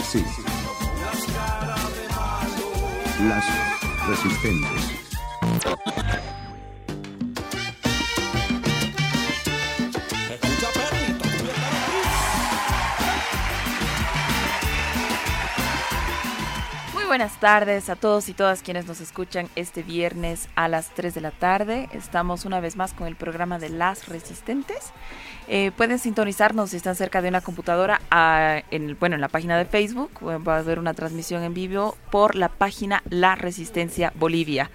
sí, sí. Las resistentes. Buenas tardes a todos y todas quienes nos escuchan este viernes a las 3 de la tarde. Estamos una vez más con el programa de Las Resistentes. Eh, pueden sintonizarnos si están cerca de una computadora en, bueno, en la página de Facebook. Va a haber una transmisión en vivo por la página La Resistencia Bolivia.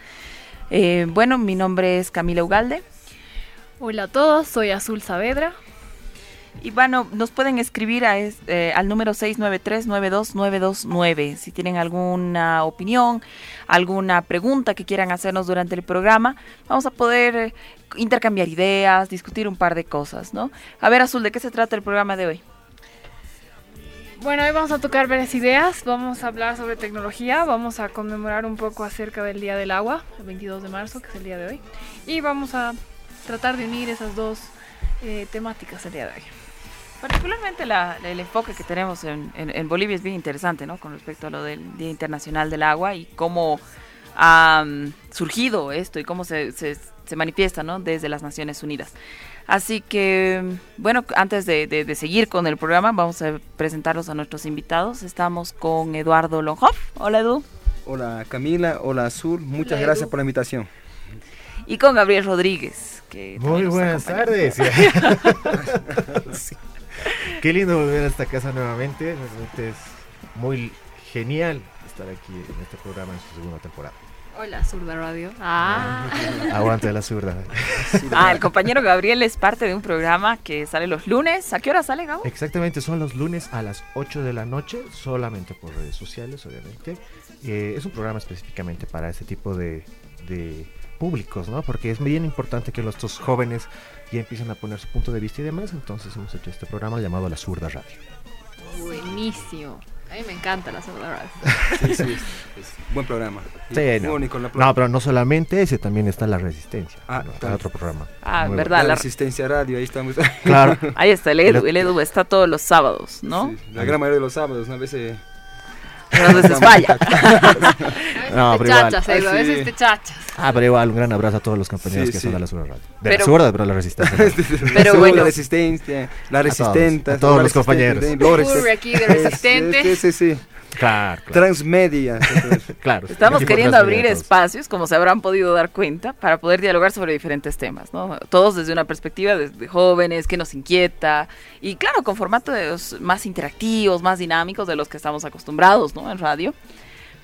Eh, bueno, mi nombre es Camila Ugalde. Hola a todos, soy Azul Saavedra. Y bueno, nos pueden escribir a eh, al número 693-92929 si tienen alguna opinión, alguna pregunta que quieran hacernos durante el programa. Vamos a poder eh, intercambiar ideas, discutir un par de cosas, ¿no? A ver, Azul, ¿de qué se trata el programa de hoy? Bueno, hoy vamos a tocar varias ideas, vamos a hablar sobre tecnología, vamos a conmemorar un poco acerca del Día del Agua, el 22 de marzo, que es el día de hoy, y vamos a tratar de unir esas dos eh, temáticas el día de hoy. Particularmente la- el enfoque que tenemos en, en- en Bolivia es bien interesante, ¿no? Con respecto a lo del Día Internacional del Agua y cómo ha mm, surgido esto y cómo se, se- se manifiesta, ¿no? Desde las Naciones Unidas. Así que, mm, bueno, antes de, de- de seguir con el programa, vamos a presentarlos a nuestros invitados. Estamos con Eduardo Longhoff. Hola, Edu. Hola Camila, hola Azul, muchas Hola, gracias Edu. por la invitación. Y con Gabriel Rodríguez. Que Muy buenas acompaña. tardes. Sí. Qué lindo volver a esta casa nuevamente. Realmente es muy genial estar aquí en este programa en su segunda temporada. Hola, Zurda Radio. Ah, Aguante la zurda. Ah, el compañero Gabriel es parte de un programa que sale los lunes. ¿A qué hora sale, Gabo? Exactamente, son los lunes a las 8 de la noche, solamente por redes sociales, obviamente. Eh, es un programa específicamente para este tipo de, de públicos, ¿no? Porque es bien importante que nuestros jóvenes ya empiecen a poner su punto de vista y demás. Entonces hemos hecho este programa llamado La Zurda Radio. buenísimo. A mí me encanta la Zurda Radio. Sí, sí, es- es buen programa. Sí, no. único en la No, pero no solamente ese, también está La Resistencia. Ah, ¿no? claro. otro programa. Ah, Muy verdad. la la- Resistencia Radio, ahí estamos. Claro. Ahí está el Edu. El Edu está todos los sábados, ¿no? Sí, la gran mayoría de los sábados, una vez eh, Pero a veces falla. No, pero igual. chachas, Edu, a veces te chachas. Ah, pero igual, un gran abrazo a todos los compañeros Sí, que sí. son de la Zurda Radio. De Pero- la Zurda, pero la Resistencia. Pero bueno. la Resistencia, la Resistenta. a todos los compañeros. Ocurre aquí de resistente. Sí, sí, sí. Claro, claro. Transmedia. claro. Estamos queriendo abrir espacios, como se habrán podido dar cuenta, para poder dialogar sobre diferentes temas, ¿no? Todos desde una perspectiva de, de jóvenes, que nos inquieta, y claro, con formatos más interactivos, más dinámicos de los que estamos acostumbrados, ¿no? En radio.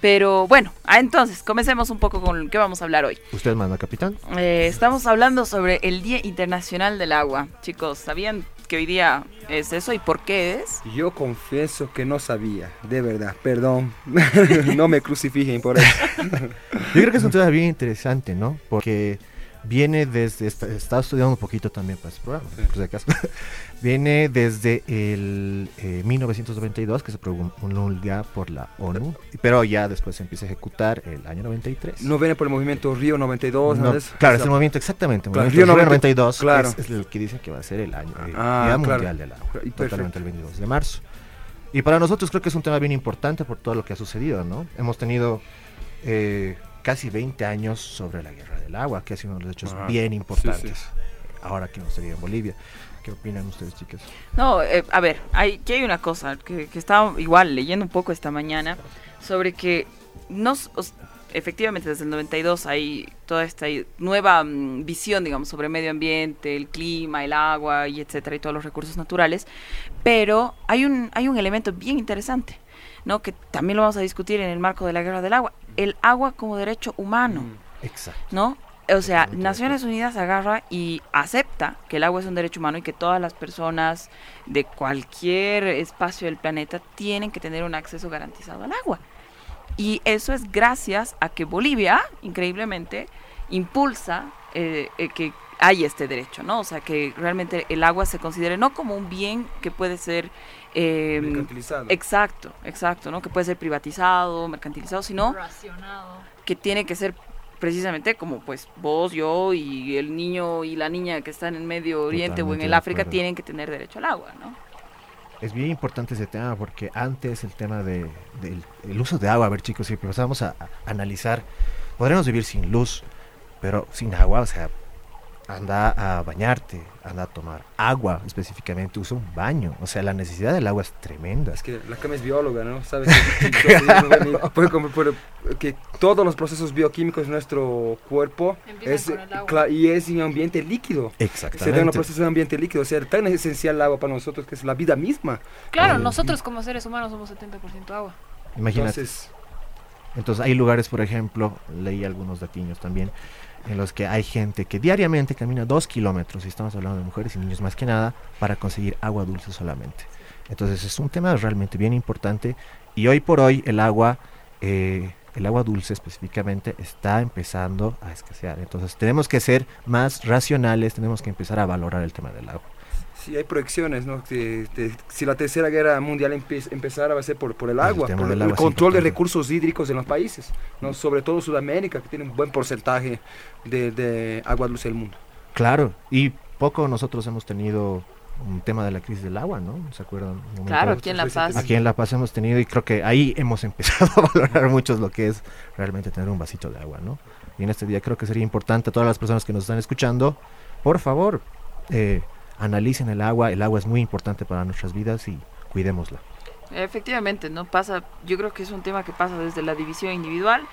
Pero bueno, ah, entonces, comencemos un poco con qué vamos a hablar hoy. ¿Usted manda, capitán? Eh, estamos hablando sobre el Día Internacional del Agua. Chicos, ¿sabían que hoy día es eso y por qué es? Yo confieso que no sabía, de verdad, perdón. no me crucifiquen por eso. Yo creo que es un tema bien interesante, ¿no? Porque viene desde, esta- estaba estudiando un poquito también para este programa, por si acaso. viene desde el eh, 1992, que se promulga por la ONU, pero ya después se empieza a ejecutar el año 93. No viene por el movimiento Río 92, No, ¿no? es? claro, es el movimiento exactamente. El Claro, movimiento Río Río 90, 92 claro. es, es el que dicen que va a ser el año eh, Ah, Día claro. Mundial del Agua, Y totalmente el 22 de marzo. Y para nosotros creo que es un tema bien importante por todo lo que ha sucedido, ¿no? Hemos tenido eh, casi 20 años sobre la guerra del agua, que ha sido uno de los hechos Ajá. bien importantes. Sí, Ahora que hemos tenido en Bolivia. ¿Qué opinan ustedes, chicas? No, eh, a ver, hay, que hay una cosa que, que estaba igual leyendo un poco esta mañana sobre que nos, os- efectivamente desde el 92 hay toda esta nueva mm, visión, digamos, sobre medio ambiente, el clima, el agua y etcétera y todos los recursos naturales, pero hay un hay un elemento bien interesante, ¿no? Que también lo vamos a discutir en el marco de la guerra del agua, el agua como derecho humano. Exacto. ¿no? O sea, Naciones Unidas agarra y acepta que el agua es un derecho humano y que todas las personas de cualquier espacio del planeta tienen que tener un acceso garantizado al agua. Y eso es gracias a que Bolivia, increíblemente, impulsa eh, eh, que hay este derecho, ¿no? O sea, que realmente el agua se considere no como un bien que puede ser... eh, Mercantilizado. exacto, exacto, ¿no? Que puede ser privatizado, mercantilizado, sino Racionado. que tiene que ser precisamente como pues vos, yo y el niño y la niña que están en Medio Oriente o en Totalmente el de África tienen que tener derecho al agua, ¿no? es bien importante ese tema porque antes el tema de, del el uso de agua, a ver chicos, si empezamos a, a analizar, podremos vivir sin luz, pero sin agua, o sea, anda a bañarte, anda a tomar agua específicamente, usa un baño. O sea, la necesidad del agua es tremenda. Es que la cama es bióloga, ¿no? Sabes Puede comer- puede- que todos los procesos bioquímicos de nuestro cuerpo es, y es en ambiente líquido. Se da en los Exactamente. procesos de ambiente líquido. O sea, tan esencial el agua para nosotros que es la vida misma. Claro, Eh, nosotros como seres humanos somos 70% agua. Imagínate. Entonces, Entonces hay lugares, por ejemplo, leí algunos datiños también, en los que hay gente que diariamente camina dos kilómetros, y estamos hablando de mujeres y niños más que nada, para conseguir agua dulce solamente. Entonces es un tema realmente bien importante y hoy por hoy el agua, eh, el agua dulce específicamente, está empezando a escasear. Entonces tenemos que ser más racionales, tenemos que empezar a valorar el tema del agua. Sí hay proyecciones, ¿no? Que, de- si la tercera guerra mundial empe- empezara va a ser por, por el El agua, tema por el agua control de recursos hídricos en los países, ¿no? Sobre todo Sudamérica, que tiene un buen porcentaje de, de agua dulce del mundo. Claro, y poco nosotros hemos tenido un tema de la crisis del agua, ¿no? ¿Se acuerdan? Claro, aquí en La Paz. Aquí en La Paz hemos tenido y creo que ahí hemos empezado a valorar mucho lo que es realmente tener un vasito de agua, ¿no? Y en este día creo que sería importante a todas las personas que nos están escuchando, por favor, eh, analicen el agua, el agua es muy importante para nuestras vidas y cuidémosla. Efectivamente, no pasa, yo creo que es un tema que pasa desde la división individual,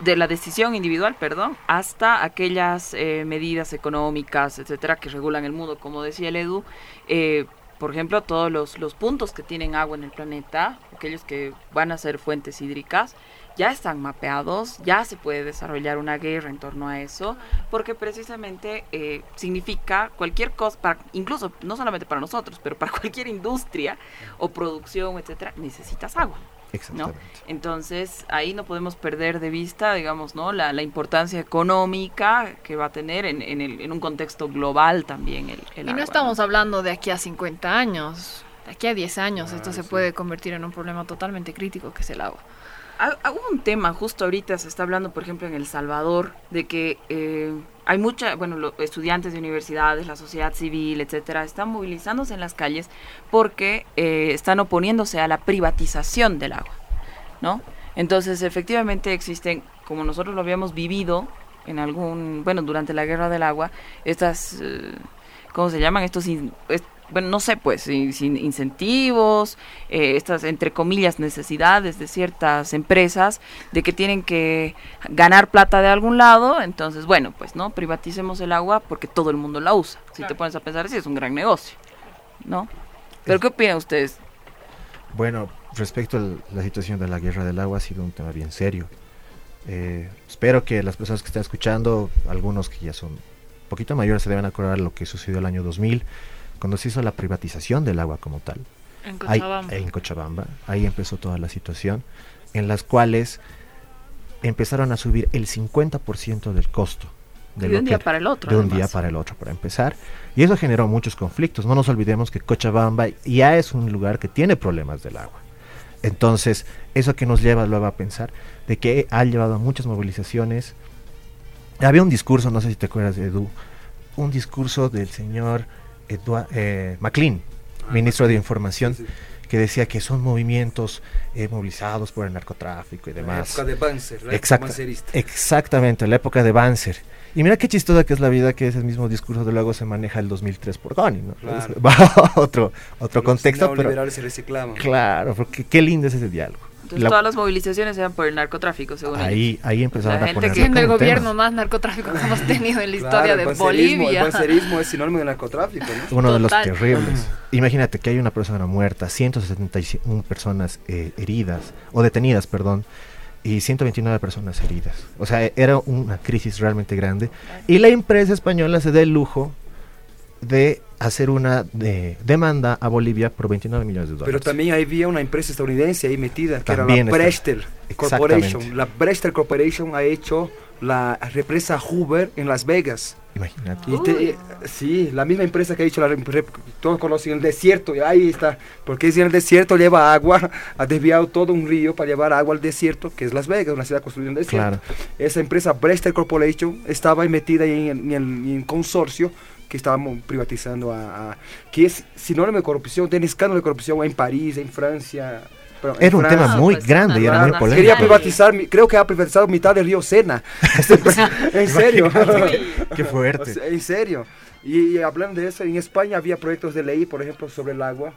de la decisión individual, perdón, hasta aquellas eh, medidas económicas, etcétera, que regulan el mundo, como decía el Edu, eh, por ejemplo, todos los, los puntos que tienen agua en el planeta, aquellos que van a ser fuentes hídricas, ya están mapeados, ya se puede desarrollar una guerra en torno a eso, porque precisamente eh, significa cualquier cosa, para, incluso no solamente para nosotros, pero para cualquier industria o producción, etcétera, necesitas agua. Exactamente. Entonces, ahí no podemos perder de vista, digamos, ¿no? La, la importancia económica que va a tener en, en, el- en un contexto global también el, el Y agua, no estamos hablando de aquí a 50 años. De aquí a 10 años esto se puede convertir en un problema totalmente crítico que es el agua. Ah, ah, Hubo un tema, justo ahorita se está hablando, por ejemplo, en El Salvador, de que eh, hay mucha, bueno, los estudiantes de universidades, la sociedad civil, etcétera, están movilizándose en las calles porque eh, están oponiéndose a la privatización del agua, ¿no? Entonces, efectivamente existen, como nosotros lo habíamos vivido en algún, bueno, durante la guerra del agua, estas, eh, ¿cómo se llaman? Estos, in- es- bueno, no sé, pues, sin, sin incentivos, eh, estas, entre comillas, necesidades de ciertas empresas de que tienen que ganar plata de algún lado, entonces, bueno, pues, ¿no? Privaticemos el agua porque todo el mundo la usa. Si te pones a pensar así, es un gran negocio, ¿no? ¿Pero qué opinan ustedes? Bueno, respecto a la situación de la guerra del agua ha sido un tema bien serio. Eh, espero que las personas que están escuchando, algunos que ya son un poquito mayores, se deben acordar lo que sucedió el año 2000, cuando se hizo la privatización del agua como tal. En Ahí- Cochabamba. en Cochabamba. Ahí empezó toda la situación, en las cuales empezaron a subir el 50% del costo. De, lo un día para el otro. de un día para el otro, para empezar. Y eso generó muchos conflictos. No nos olvidemos que Cochabamba ya es un lugar que tiene problemas del agua. Entonces, eso que nos lleva luego a pensar de que ha llevado a muchas movilizaciones. Había un discurso, no sé si te acuerdas, Edu, un discurso del señor Edua- eh, McLean, ministro de Información, Sí, que decía que son movimientos eh, movilizados por el narcotráfico y La demás. época de Banzer, la época Exacta- exactamente, la época de Banzer. Y mira qué chistosa que es la vida que ese mismo discurso de luego se maneja el 2003 por Goni, ¿no? Claro. Va a otro, otro Los contexto, pero neoliberales se reciclaban. claro, porque qué lindo es ese diálogo. Entonces, La- todas las movilizaciones eran por el narcotráfico, según ellos. ahí, ahí empezaron La a gente poner que- Siendo el gobierno más narcotráfico que hemos tenido en la historia de el Bolivia. El bancerismo es sinónimo de narcotráfico, ¿no? Uno de los Total. terribles. Imagínate que hay una persona muerta, 171 personas eh, heridas, o detenidas, perdón, y 129 personas heridas. O sea, e- era una crisis realmente grande. Y la empresa española se da el lujo de hacer una de- demanda a Bolivia por 29 millones de Pero dólares. también había una empresa estadounidense ahí metida, que También era la. Brechtel Corporation. La Brechtel Corporation ha hecho la represa Hoover en Las Vegas. Imagínate. Y te- eh, sí, la misma empresa que ha hecho la todos conocen el desierto, y ahí está, porque si en el desierto lleva agua, ha desviado todo un río para llevar agua al desierto, que es Las Vegas, una ciudad construida en el desierto. Claro. Esa empresa Brechtel Corporation estaba ahí metida en, en el en consorcio que estábamos privatizando a, a- que es sinónimo de corrupción, tiene escándalo de corrupción en París, en Francia. pero Era un Francia. tema muy pues, grande y era muy polémico. Quería privatizar, creo que ha privatizado mitad del río Sena. en serio. Qué O fuerte. sea, en serio. Y, y hablando de eso, en España había proyectos de ley, por ejemplo, sobre el agua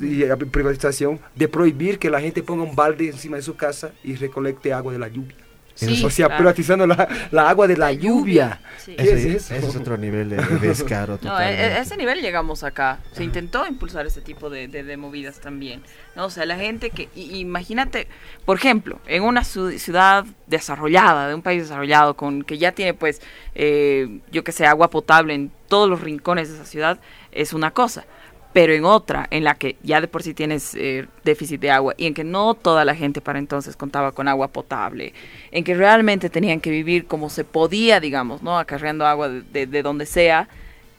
y la privatización, de prohibir que la gente ponga un balde encima de su casa y recolecte agua de la lluvia. Sí, o sea, claro. privatizando la, la agua de la, lluvia. Ese es otro nivel de, de descaro. No, a- a totalmente. ese nivel llegamos acá. Se intentó impulsar ese tipo de, de- de movidas también. ¿no? O sea, la gente que... i- Imagínate, por ejemplo, en una ciudad desarrollada, de un país desarrollado, con que ya tiene, pues, eh, yo que sé, agua potable en todos los rincones de esa ciudad, es una cosa. Pero en otra, en la que ya de por sí tienes eh, déficit de agua y en que no toda la gente para entonces contaba con agua potable, en que realmente tenían que vivir como se podía, digamos, ¿no? Acarreando agua de, de- de donde sea,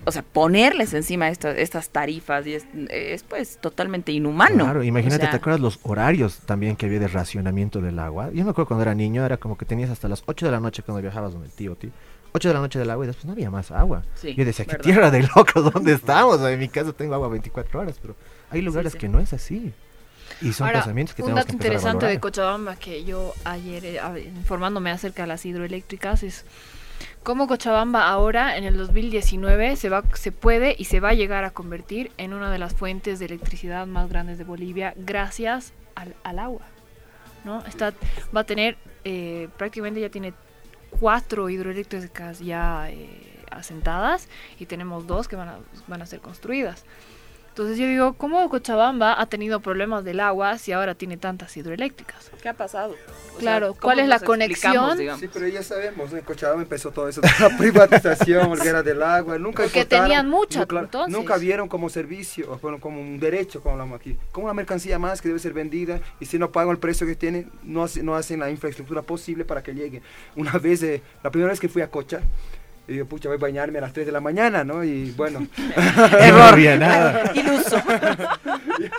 o sea, ponerles encima esta- estas tarifas y es, es, pues totalmente inhumano. Claro, imagínate, O sea, ¿te acuerdas los horarios también que había de racionamiento del agua? Yo me acuerdo cuando era niño, era como que tenías hasta las 8 de la noche cuando viajabas donde el tío, tío. 8 de la noche del agua y después no había más agua. Sí, Yo decía, ¿qué verdad. tierra de locos? ¿Dónde estamos? En mi casa tengo agua 24 horas, pero hay lugares sí. que no es así. Y son Ahora, pensamientos que un tenemos dato que empezar a interesante de. Cochabamba que yo ayer, eh, informándome acerca de las hidroeléctricas, es cómo Cochabamba ahora, en el 2019, se, va, se puede y se va a llegar a convertir en una de las fuentes de electricidad más grandes de Bolivia gracias al, al agua. ¿no? Está, va a tener, eh, prácticamente ya tiene cuatro hidroeléctricas ya eh, asentadas y tenemos dos que van a, van a ser construidas. Entonces yo digo, ¿cómo Cochabamba ha tenido problemas del agua si ahora tiene tantas hidroeléctricas? ¿Qué ha pasado? O Claro, ¿cómo ¿cuál es la conexión? digamos? Sí, pero ya sabemos, en Cochabamba empezó todo eso de la privatización, la guerra del agua, nunca Porque tenían mucha, no, claro, entonces. Nunca vieron como servicio, bueno, como un derecho, como hablamos aquí, como una mercancía más que debe ser vendida, y si no pagan el precio que tiene, no, hace- no hacen la infraestructura posible para que llegue. Una vez, eh, la primera vez que fui a Cocha, y yo, pucha, voy a bañarme a las 3 de la mañana, ¿no? Y bueno, No había nada. Iluso.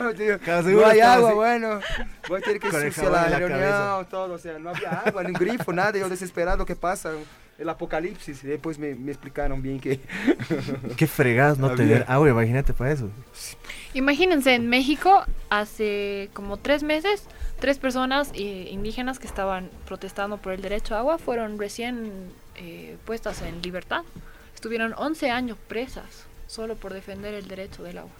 yo digo, Cada no hay agua, así. bueno, voy a tener que ensuciar la la reunión, todo, o sea, no había agua, ni un grifo, nada, yo desesperado, ¿qué pasa? El apocalipsis, y después me, me explicaron bien que... Qué fregadas no Había. tener agua, imagínate para eso. Imagínense, en México hace como tres meses, tres personas eh, indígenas que estaban protestando por el derecho a agua fueron recién eh, puestas en libertad. Estuvieron 11 años presas solo por defender el derecho del agua.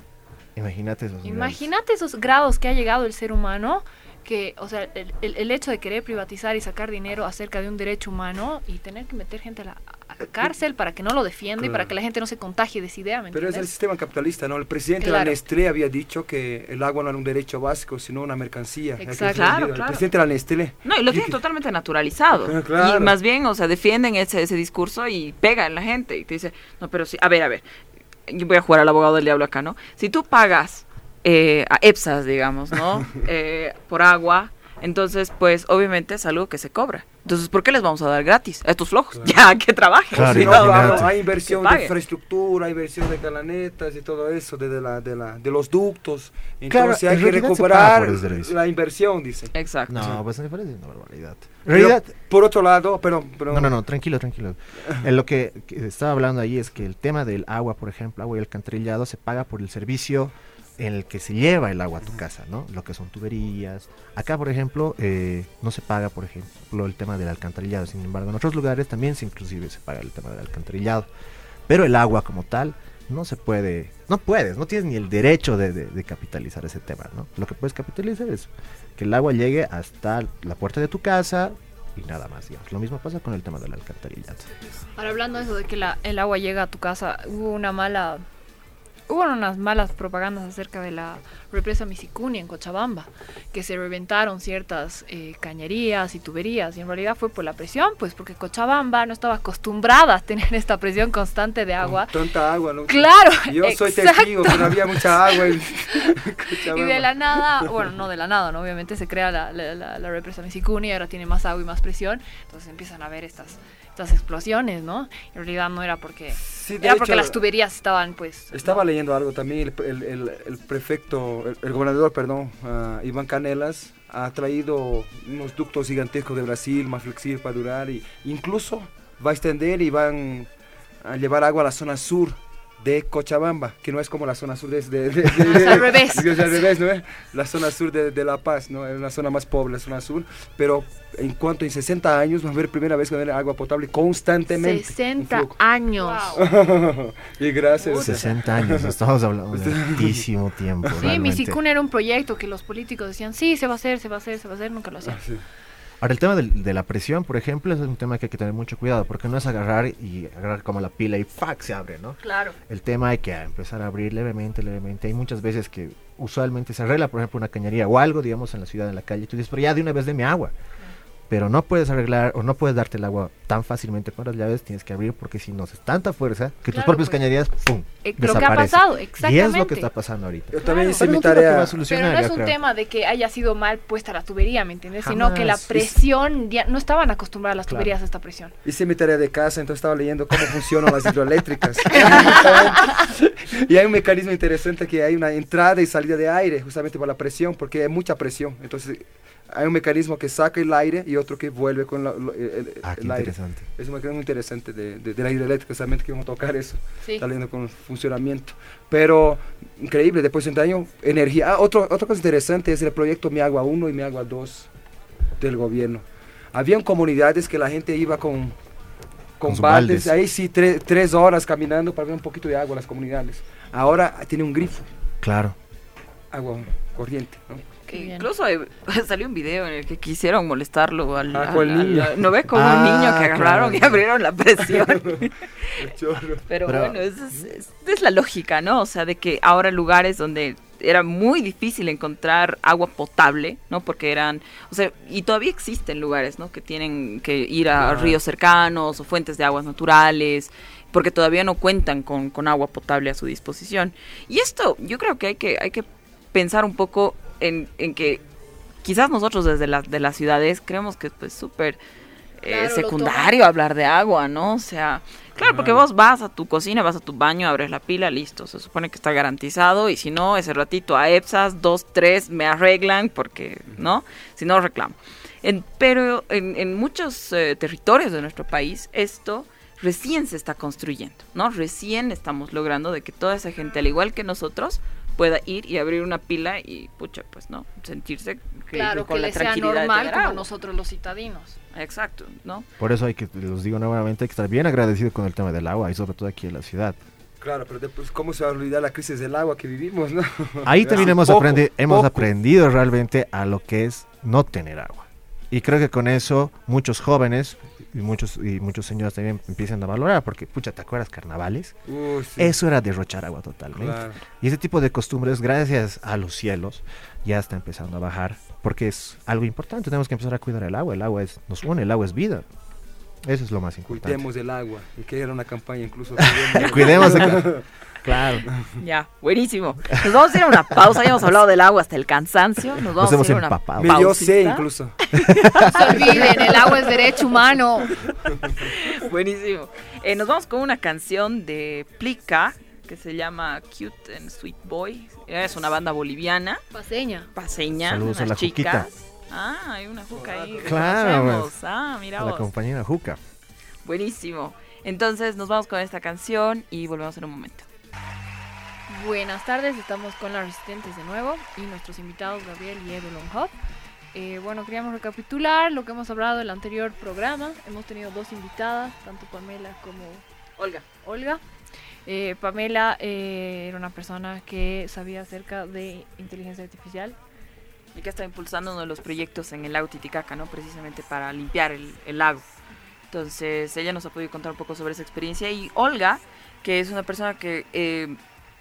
Imagínate esos. Imagínate esos grados que ha llegado el ser humano, que, o sea, el, el- el hecho de querer privatizar y sacar dinero acerca de un derecho humano y tener que meter gente a la cárcel para que no lo defienda y para Claro. que la gente no se contagie de esa idea, ¿me Pero es el sistema capitalista, ¿no? El presidente de la Claro. Nestlé había dicho que el agua no era un derecho básico, sino una mercancía. Exacto. Claro, El claro. presidente de la Nestlé. No, y lo tienen totalmente naturalizado. Ah, claro. Y más bien, o sea, defienden ese, ese discurso y pegan en la gente. Y te dice, no, pero sí, a ver, a ver, yo voy a jugar al abogado del diablo acá, ¿no? Si tú pagas eh, a EPSAS, digamos, ¿no? Eh, por agua, entonces, pues, obviamente es algo que se cobra. Entonces, ¿por qué les vamos a dar gratis a estos flojos? Ya, que trabajen. Claro, Sí, no, imagínate. hay inversión de infraestructura, hay inversión de calanetas y todo eso, de, de la, de, la, de los ductos. Claro, Entonces hay en que realidad recuperar la inversión, dice. Exacto. No, pues me parece una barbaridad. En Pero, realidad, por otro lado, pero, pero No, no, no, tranquilo, tranquilo. En lo que, que estaba hablando ahí es que el tema del agua, por ejemplo, agua y alcantarillado, se paga por el servicio en el que se lleva el agua a tu casa, ¿no? Lo que son tuberías. Acá, por ejemplo, eh, no se paga, por ejemplo, el tema del alcantarillado. Sin embargo, en otros lugares también se inclusive se paga el tema del alcantarillado. Pero el agua como tal no se puede, no puedes, no tienes ni el derecho de, de- de capitalizar ese tema, ¿no? Lo que puedes capitalizar es que el agua llegue hasta la puerta de tu casa y nada más, digamos. Lo mismo pasa con el tema del alcantarillado. Ahora hablando de eso de que la- el agua llega a tu casa, hubo una mala, hubo unas malas propagandas acerca de la represa Misicuni en Cochabamba, que se reventaron ciertas eh, cañerías y tuberías, y en realidad fue por la presión, pues porque Cochabamba no estaba acostumbrada a tener esta presión constante de agua. con tanta agua, ¿no? Claro, Yo soy testigo, pero había mucha agua en Y Cochabamba. de la nada, bueno, no de la nada, ¿no? Obviamente se crea la, la, la- la represa Misicuni, ahora tiene más agua y más presión, entonces empiezan a ver estas, estas explosiones, ¿no? En realidad no era porque, Sí, era porque las tuberías estaban, pues... Estaba leyendo algo también, el, el- el- el prefecto, el, gobernador, perdón, ah, Iván Canelas, ha traído unos ductos gigantescos de Brasil, más flexibles para durar, y incluso va a extender y van a llevar agua a la zona sur de Cochabamba, que no es como la zona sur de... de, de- de- al revés. es al revés, ¿no? La zona sur de, de La Paz, ¿no? Es una zona más pobre, la zona sur, pero en cuanto en 60 años vamos a ver primera vez que va a haber agua potable constantemente. Un 60 flujo. años. y gracias. o sea, 60 años, estamos hablando de altísimo tiempo. Sí, realmente. Misicún era un proyecto que los políticos decían, sí, se va a hacer, se va a hacer, se va a hacer, nunca lo hacían. ah, sí. Ahora, el tema del- de, la presión, por ejemplo, es un tema que hay que tener mucho cuidado, porque no es agarrar y agarrar como la pila y ¡fac! se abre, ¿no? Claro. El tema hay que empezar a abrir levemente, levemente. Hay muchas veces que usualmente se arregla, por ejemplo, una cañería o algo, digamos, en la ciudad, en la calle. y Tú dices, pero ya de una vez de mi agua. Pero no puedes arreglar o no puedes darte el agua tan fácilmente con las llaves, tienes que abrir porque si no es tanta fuerza que tus Claro, propias pues. cañerías, ¡pum! Eh, lo que ha desaparecen. pasado, Y es lo exactamente. que está pasando ahorita. Yo también Claro. hice Pero mi tarea. solucionar, Pero no es un creo. tema de que haya sido mal puesta la tubería, ¿me entiendes? Sino que la Jamás. presión, ya no estaban acostumbradas las Claro. tuberías a esta presión. Hice mi tarea de casa, entonces estaba leyendo cómo funcionan las hidroeléctricas. y hay un mecanismo interesante que hay una entrada y salida de aire, justamente por la presión, porque hay mucha presión. Entonces hay un mecanismo que saca el aire y otro que vuelve con la- lo- el, el- Ah, qué el aire. interesante. Es un mecanismo interesante de, de, de la hidroeléctrica, que vamos a tocar eso. Sí. Está leyendo con el funcionamiento. Pero increíble, después de un año, energía. Ah, otro, otra cosa interesante es el proyecto Mi Agua 1 y Mi Agua 2 del gobierno. Habían comunidades que la gente iba con, con, Con baldes, baldes. ahí sí, tre- tres horas caminando para ver un poquito de agua a las comunidades. Ahora tiene un grifo, Claro. agua corriente. ¿no? Qué. Incluso hay- salió un video en el que quisieron molestarlo al, Ah, al- con el al- niño. no ve como Ah, un niño que agarraron claro. y abrieron la presión. Pero, Pero- bueno, es, es- la lógica, ¿no? O sea, de que ahora lugares donde era muy difícil encontrar agua potable, ¿no? Porque eran, o sea, y todavía existen lugares, ¿no? Que tienen que ir a ríos cercanos o fuentes de aguas naturales, porque todavía no cuentan con, con agua potable a su disposición. Y esto, yo creo que hay que, hay que pensar un poco en, en que quizás nosotros desde las de las ciudades creemos que es pues súper eh, Claro, secundario hablar de agua, ¿no? O sea, claro, porque vos vas a tu cocina, vas a tu baño, abres la pila, listo, se supone que está garantizado y si no, ese ratito a EPSAS, dos, tres, me arreglan porque, ¿no? Si no, reclamo. En- pero en, en muchos eh, territorios de nuestro país esto recién se está construyendo, ¿no? Recién estamos logrando de que toda esa gente, al igual que nosotros, pueda ir y abrir una pila y, pucha, pues, ¿no? Sentirse que, Claro, con que la le sea normal como nosotros los citadinos. Exacto, ¿no? Por eso hay que, los digo nuevamente, hay que estar bien agradecido con el tema del agua y sobre todo aquí en la ciudad. Claro, pero después, ¿cómo se va a olvidar la crisis del agua que vivimos, no? Ahí también hemos, poco, aprendi- hemos poco. aprendido realmente a lo que es no tener agua. Y creo que con eso muchos jóvenes y muchos, y muchos señores también empiezan a valorar, porque, pucha, ¿te acuerdas carnavales? Sí, Eso era derrochar agua totalmente. claro. Y ese tipo de costumbres, gracias a los cielos, ya está empezando a bajar, porque es algo importante. Tenemos que empezar a cuidar el agua. El agua es, nos une, el agua es vida. Eso es lo más importante. Cuidemos del agua. Y que era una campaña incluso. Cuidemos de- Claro. Ya, buenísimo. Nos vamos a ir a una pausa. Ya hemos hablado del agua hasta el cansancio. Nos vamos a ir a una empapado. Dio pausita. sé incluso. No se olviden, el agua es derecho humano. Buenísimo. Eh, nos vamos con una canción de Plica que se llama Cute and Sweet Boy. Es una banda boliviana, Paseña. paseña, Saludos a unas la chicas. Juquita. Ah, hay una juca ahí. Claro, pues. Ah, mira la compañera Juca. Buenísimo. Entonces nos vamos con esta canción y volvemos en un momento. Buenas tardes, estamos con las Resistentes de nuevo y nuestros invitados Gabriel y Evelyn Hop. Eh, bueno, queríamos recapitular lo que hemos hablado del anterior programa. Hemos tenido dos invitadas, tanto Pamela como Olga. Olga. Eh, Pamela eh, era una persona que sabía acerca de inteligencia artificial. Y que está impulsando uno de los proyectos en el lago Titicaca, ¿no? Precisamente para limpiar el, el lago. Entonces, ella nos ha podido contar un poco sobre esa experiencia. Y Olga, que es una persona que eh,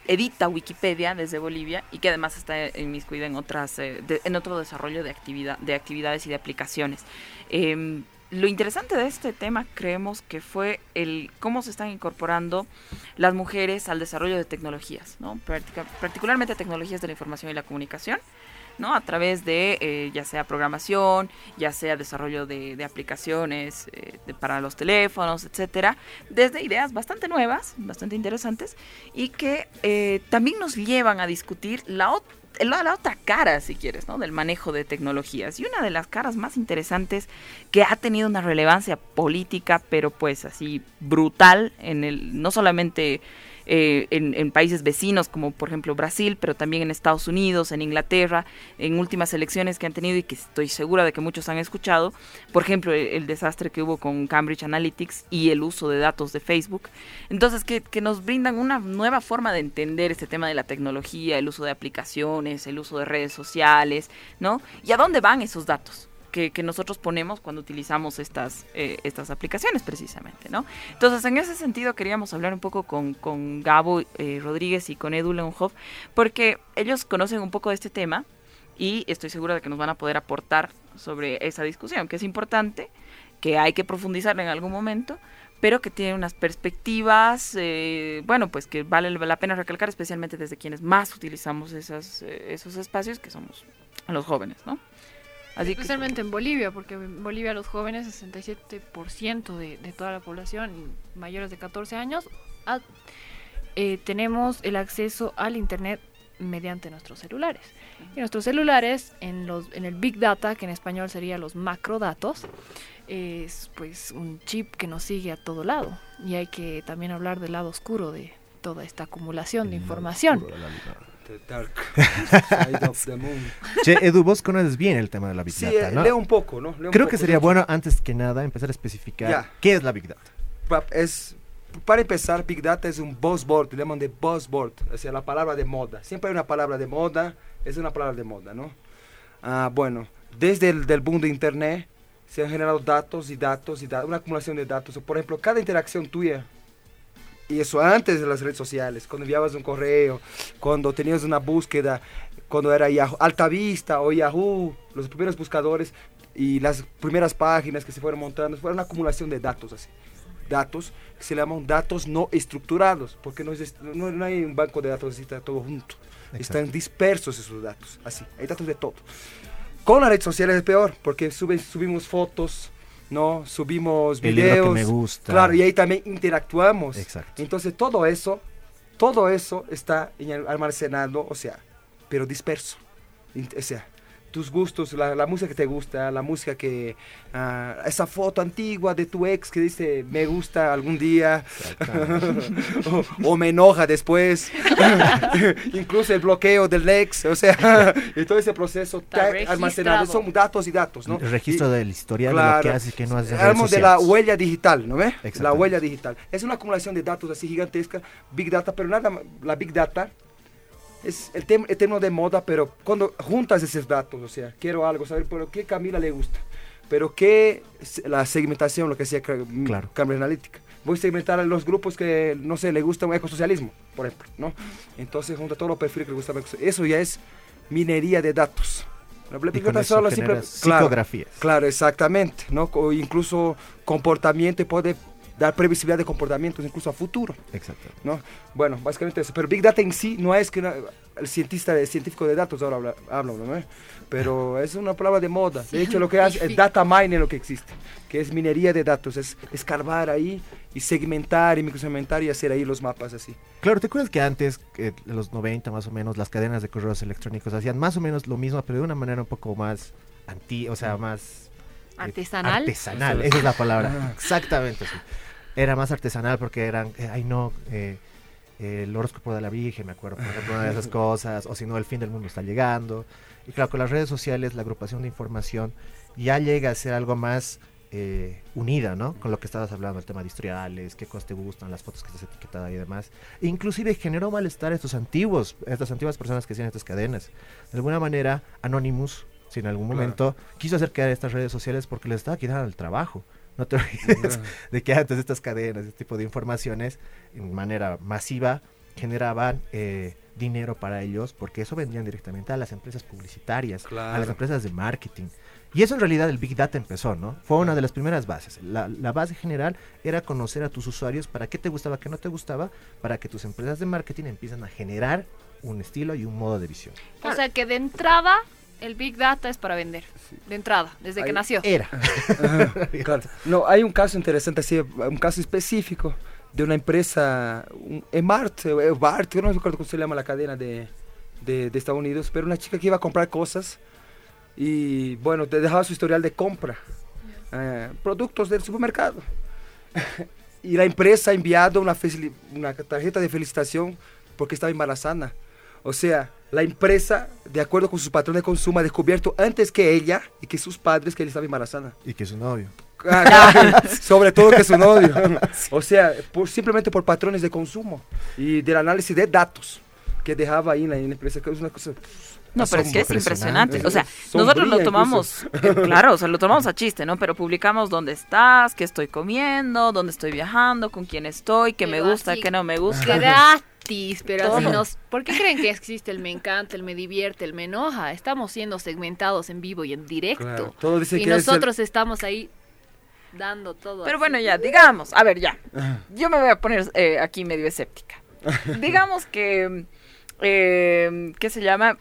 edita Wikipedia desde Bolivia y que además está inmiscuida en, otras, eh, en otro desarrollo de, actividad, de actividades y de aplicaciones. Em, lo interesante de este tema creemos que fue el cómo se están incorporando las mujeres al desarrollo de tecnologías, ¿no? Particularmente tecnologías de la información y la comunicación. ¿No? A través de eh, ya sea programación, ya sea desarrollo de, aplicaciones eh, para los teléfonos, etcétera, desde ideas bastante nuevas, bastante interesantes y que eh, también nos llevan a discutir la, la otra cara, si quieres, ¿no? Del manejo de tecnologías. Y una de las caras más interesantes que ha tenido una relevancia política, pero pues así brutal en el, no solamente eh, en, países vecinos como por ejemplo Brasil, pero también en Estados Unidos, en Inglaterra, en últimas elecciones que han tenido y que estoy segura de que muchos han escuchado, por ejemplo el, el desastre que hubo con Cambridge Analytics y el uso de datos de Facebook. Entonces, que, que nos brindan una nueva forma de entender este tema de la tecnología, el uso de aplicaciones, el uso de redes sociales, ¿no? ¿Y a dónde van esos datos? Que, que, nosotros ponemos cuando utilizamos estas, eh, estas aplicaciones precisamente, ¿no? Entonces, en ese sentido queríamos hablar un poco con, con Gabo eh, Rodríguez y con Edu Leonhoff, porque ellos conocen un poco de este tema y estoy segura de que nos van a poder aportar sobre esa discusión, que es importante, que hay que profundizar en algún momento, pero que tiene unas perspectivas, eh, bueno, pues que vale la pena recalcar, especialmente desde quienes más utilizamos esas, eh, esos espacios, que somos los jóvenes, ¿no? Así Especialmente que, en Bolivia, porque en Bolivia los jóvenes, 67% de, de toda la población, mayores de 14 años, a, eh, tenemos el acceso al Internet mediante nuestros celulares. Y nuestros celulares, en, los, en el Big Data, que en español sería los macrodatos, es pues un chip que nos sigue a todo lado. Y hay que también hablar del lado oscuro de toda esta acumulación de información. The dark side of the moon. Che, Edu, vos conoces bien el tema de la Big Sí, Data, eh, ¿no? leo un poco, ¿no? Leo Creo poco, que sería bueno, antes que nada, empezar a especificar Ya. qué es la Big Data. Es para empezar, Big Data es un buzzword, le llaman de buzzword, o sea, la palabra de moda. Siempre hay una palabra de moda, es una palabra de moda, ¿no? Ah, bueno, desde el del boom de Internet se han generado datos y datos y datos, una acumulación de datos. Por ejemplo, cada interacción tuya, y eso antes de las redes sociales, cuando enviabas un correo, cuando tenías una búsqueda, cuando era Yahoo, Alta Vista o Yahoo, los primeros buscadores y las primeras páginas que se fueron montando, fue una acumulación de datos así datos que se llaman datos no estructurados, porque no, es, no, no hay un banco de datos así, está todo junto. Están dispersos esos datos, así, hay datos de todo. Con las redes sociales es peor, porque sube, subimos fotos, ¿no? Subimos libro que videos. me gusta. Claro, y ahí también interactuamos. Exacto. Entonces todo eso, todo eso está en- almacenado, o sea, pero disperso. O sea, tus gustos, la, la música que te gusta, la música que... ah, esa foto antigua de tu ex que dice me gusta algún día o, o me enoja después. Incluso el bloqueo del ex, o sea, y todo ese proceso Está almacenado. Son datos y datos, ¿no? El registro Y- del historial de lo Claro. que haces y que no haces Hablamos de la huella digital, ¿no ve? La huella digital. Es una acumulación de datos así gigantesca, Big Data, pero nada, la Big Data es el, tem- el término de moda, pero cuando juntas esos datos, o sea, quiero algo, saber, pero qué Camila le gusta, pero qué la segmentación, lo que decía Ca- mm, Claro. Cambridge Analytica. Voy a segmentar a los grupos que, no sé, le gusta un ecosocialismo, por ejemplo, ¿no? Entonces junta todos los perfiles que le gustan. Eso ya es minería de datos. La eso solo simple- claro. psicografías. Claro, exactamente, ¿no? O incluso comportamiento y puede dar previsibilidad de comportamientos incluso a futuro, Exacto. ¿no? Bueno, básicamente eso. Pero Big Data en sí no es que una- el cientista, el científico de datos ahora habla, habla, ¿no? ¿Eh? Pero es una palabra de moda. De hecho, lo que hace es data mining lo que existe, que es minería de datos, es escarbar ahí y segmentar y microsegmentar y hacer ahí los mapas así. Claro, ¿te acuerdas que antes, eh, en los 90 más o menos, las cadenas de correos electrónicos hacían más o menos lo mismo, pero de una manera un poco más anti, o sea, más Artesanal. artesanal, esa es la palabra. Exactamente, sí. Era más artesanal porque eran, eh, ay no, eh, eh, el horóscopo de la Virgen, me acuerdo, por ejemplo, una de esas cosas, o si no, el fin del mundo está llegando. Y claro, con las redes sociales, la agrupación de información ya llega a ser algo más eh, unida, ¿no? Con lo que estabas hablando, el tema de historiales, qué cosas te gustan, las fotos que estás etiquetada y demás. E inclusive generó malestar a estos antiguos, a estas antiguas personas que hacían estas cadenas. De alguna manera, Anonymous, si en algún Claro. momento quiso hacer crear estas redes sociales porque les estaba quitando el trabajo. No te olvides de que antes estas cadenas, este tipo de informaciones, en manera masiva, generaban eh, dinero para ellos, porque eso vendían directamente a las empresas publicitarias, a las Claro. empresas de marketing. Y eso en realidad el Big Data empezó, ¿no? Fue una de las primeras bases. La, la base general era conocer a tus usuarios para qué te gustaba, qué no te gustaba, para que tus empresas de marketing empiezan a generar un estilo y un modo de visión. O sea que de entrada el Big Data es para vender. De entrada, desde que nació. Era. Ajá, claro. No, hay un caso interesante, así, un caso específico de una empresa, un Emart, eh, Bart, yo no recuerdo cómo se llama la cadena de, de, de Estados Unidos, pero una chica que iba a comprar cosas y, bueno, te dejaba su historial de compra, eh, productos del supermercado. y la empresa ha enviado una, una tarjeta de felicitación porque estaba embarazada. O sea, la empresa, de acuerdo con su patrón de consumo, ha descubierto antes que ella y que sus padres que ella estaba embarazada. Y que es su novio. Ah, Sobre todo que su novio. O sea, por, simplemente por patrones de consumo y del análisis de datos que dejaba ahí en la, en la empresa, que es una cosa... No, pero es que es Impresionante. O sea, Sombría nosotros lo tomamos, eh, claro, o sea, lo tomamos a chiste, ¿no? Pero publicamos dónde estás, qué estoy comiendo, dónde estoy viajando, con quién estoy, qué me gusta, así- qué no me gusta. Gratis, pero así nos... ¿Por qué creen que existe el me encanta, el me divierte, el me enoja? Estamos siendo segmentados en vivo y en directo. Claro, todo dice y que es el- nosotros estamos ahí dando todo. Pero así. bueno, ya, digamos, a ver, ya. Yo me voy a poner eh, aquí medio escéptica. digamos que, eh, ¿qué se llama?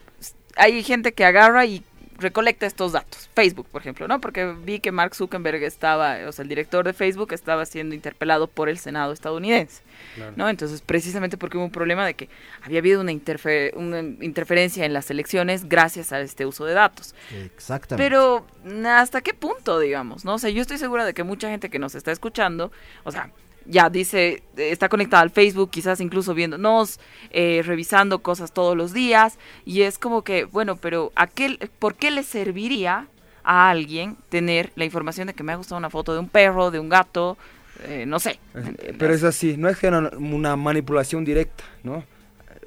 Hay gente que agarra y recolecta estos datos. Facebook, por ejemplo, ¿no? Porque vi que Mark Zuckerberg estaba, o sea, el director de Facebook estaba siendo interpelado por el Senado estadounidense, ¿no? Entonces, precisamente porque hubo un problema de que había habido una, interfe- una interferencia en las elecciones gracias a este uso de datos. Exactamente. Pero hasta qué punto, digamos, ¿no? O sea, yo estoy segura de que mucha gente que nos está escuchando, o sea, ya dice, eh, está conectada al Facebook, quizás incluso viéndonos, eh, revisando cosas todos los días, y es como que, bueno, pero ¿a qué, ¿por qué le serviría a alguien tener la información de que me ha gustado una foto de un perro, de un gato, eh, no sé? Eh, Pero es así, no es que era una manipulación directa, ¿no?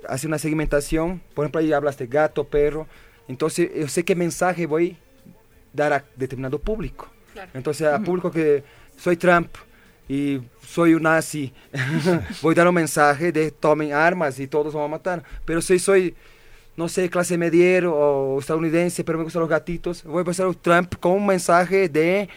Hace una segmentación, por ejemplo, ahí hablas de gato, perro, entonces yo sé qué mensaje voy a dar a determinado público. Claro. Entonces, a público que soy Trump y soy un nazi, voy a dar un mensaje de tomen armas y todos vamos a matar. Pero si soy, no sé, clase mediero o estadounidense, pero me gustan los gatitos, voy a pasar a Trump con un mensaje de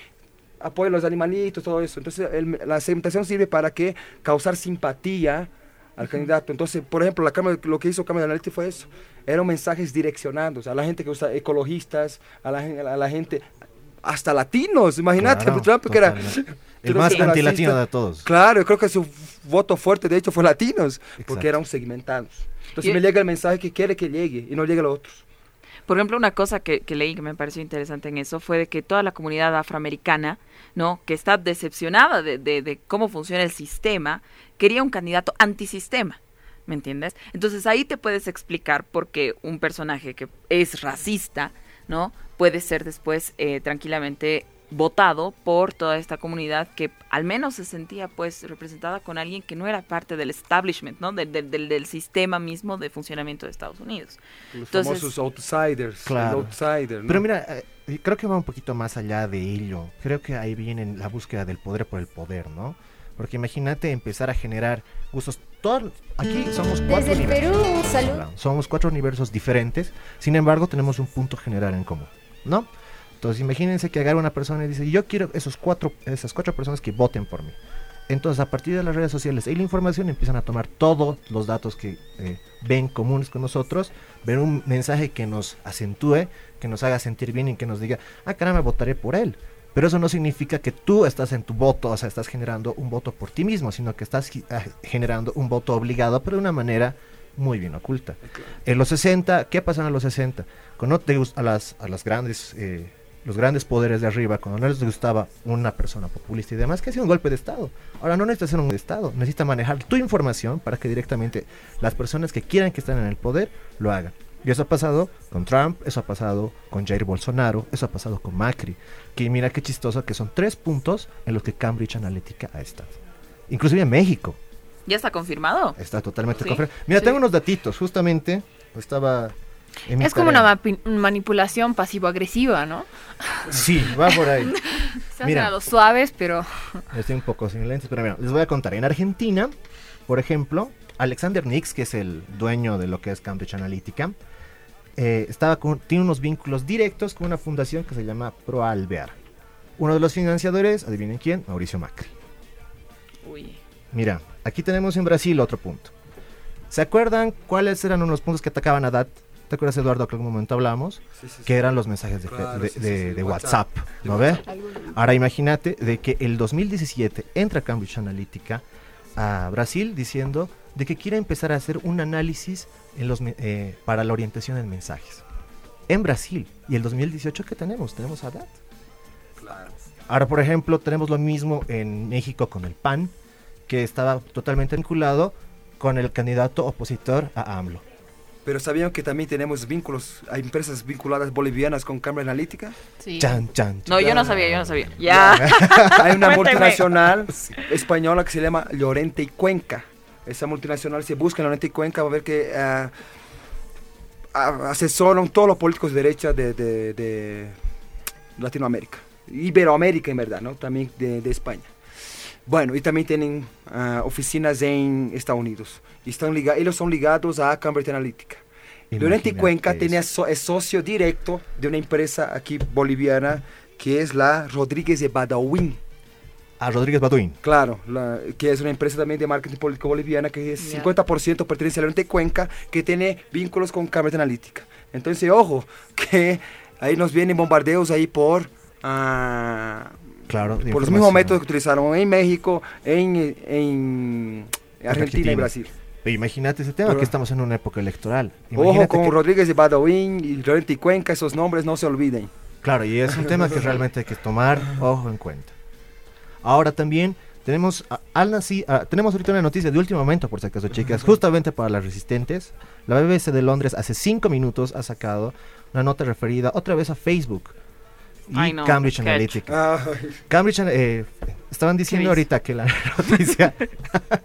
apoyo a los animalitos, todo eso. Entonces, el- la segmentación sirve para que causar simpatía al candidato. Entonces, por ejemplo, la cámara, lo que hizo Cámara de Analytics fue eso. Eran mensajes direccionados a la gente que usa ecologistas, a la, a la gente, hasta latinos. Imagínate, Claro, Trump que era... El más antilatino de todos. Claro, yo creo que su voto fuerte, de hecho, fue latinos, Exacto. porque eran segmentados. Entonces Y- me llega el mensaje que quiere que llegue y no llegue a los otros. Por ejemplo, una cosa que, que leí que me pareció interesante en eso fue de que toda la comunidad afroamericana, ¿no? Que está decepcionada de, de- de cómo funciona el sistema, quería un candidato antisistema. ¿Me entiendes? Entonces ahí te puedes explicar por qué un personaje que es racista, ¿no? Puede ser después eh, tranquilamente votado por toda esta comunidad que al menos se sentía pues representada con alguien que no era parte del establishment, ¿no? Del, del, del- del sistema mismo de funcionamiento de Estados Unidos. Los Entonces- famosos outsiders. Claro. outsider, ¿no? Pero mira, eh, creo que va un poquito más allá de ello. Creo que ahí viene la búsqueda del poder por el poder, ¿no? Porque imagínate empezar a generar gustos. Todos, aquí somos cuatro Desde universos. Perú. Claro, Somos cuatro universos diferentes, sin embargo tenemos un punto general en común, ¿no? Entonces imagínense que agarra una persona y dice, yo quiero esos cuatro, esas cuatro personas que voten por mí. Entonces a partir de las redes sociales y la información empiezan a tomar todos los datos que eh, ven comunes con nosotros, ven un mensaje que nos acentúe, que nos haga sentir bien y que nos diga, ah caramba, votaré por él. Pero eso no significa que tú estás en tu voto, o sea, estás generando un voto por ti mismo, sino que estás ah, generando un voto obligado, pero de una manera muy bien oculta. En los 60, ¿qué pasó en los 60? Cuando no te gus- a las, a las grandes, eh, los grandes poderes de arriba, cuando no les gustaba una persona populista y demás, que hacía un golpe de Estado. Ahora no necesita hacer un Estado, necesita manejar tu información para que directamente las personas que quieran que estén en el poder lo hagan. Y eso ha pasado con Trump, eso ha pasado con Jair Bolsonaro, eso ha pasado con Macri. Que mira qué chistoso que son tres puntos en los que Cambridge Analytica ha estado. Inclusive en México. ¿Ya está confirmado? Está totalmente Sí. confirmado. Mira, Sí. tengo unos datitos, justamente. Estaba. Es como una manipulación pasivo-agresiva, ¿no? Sí, va por ahí. Se hacen Mira. a los suaves, pero... Estoy un poco sin lentes, pero mira, les voy a contar. En Argentina, por ejemplo, Alexander Nix, que es el dueño de lo que es Cambridge Analytica, eh, estaba con, tiene unos vínculos directos con una fundación que se llama ProAlvear. Uno de los financiadores, adivinen quién, Mauricio Macri. Uy. Mira, aquí tenemos en Brasil otro punto. ¿Se acuerdan cuáles eran unos puntos que atacaban a DAT? ¿Te acuerdas, Eduardo, que en algún momento hablamos? Sí, sí, sí. Que eran los mensajes de, Claro, WhatsApp. ¿no ve? Ahora imagínate de que el 2017 entra Cambridge Analytica a Brasil diciendo de que quiere empezar a hacer un análisis en los, me- eh, para la orientación en mensajes. En Brasil. Y el 2018 ¿qué tenemos? Tenemos a DAT. Claro. Ahora, por ejemplo, tenemos lo mismo en México con el PAN, que estaba totalmente vinculado con el candidato opositor a AMLO. Pero ¿sabían que también tenemos vínculos, hay empresas vinculadas bolivianas con Cambridge Analytica? Sí. Chan, chan, No, yo no sabía, yo no sabía. Ya. Hay una multinacional española que se llama Llorente y Cuenca. Esa multinacional se busca en Llorente y Cuenca, va a ver que ah, asesoran todos los políticos de derecha de, de- de Latinoamérica. Iberoamérica, en verdad, ¿no? También de, de España. Bueno, y también tienen ah, oficinas en Estados Unidos. Están ellos son ligados a Cambridge Analytica. Imagínate Cuenca eso. tenía so- es socio directo de una empresa aquí boliviana que es la Rodríguez de Badawin. A Rodríguez Baduín. Claro, la- que es una empresa también de marketing político boliviana que es Ya. 50% pertenece a y Cuenca, que tiene vínculos con Cambridge Analytica. Entonces, ojo, que ahí nos vienen bombardeos ahí por... ah, Claro, por los mismos métodos que utilizaron en México, en, en Argentina Argentina. y Brasil. Imagínate ese tema, Pero- que estamos en una época electoral. Ojo Imagínate con que- Rodríguez de Badawin y Llorente y Cuenca, esos nombres no se olviden. Claro, y es un tema que realmente hay que tomar ojo en cuenta. Ahora también tenemos a- al nací- a- tenemos ahorita una noticia de último momento, por si acaso, chicas, justamente para las resistentes. La BBC de Londres hace cinco minutos ha sacado una nota referida otra vez a Facebook y Ay, no, Cambridge Analytica. Cambridge, eh, estaban diciendo ahorita que la noticia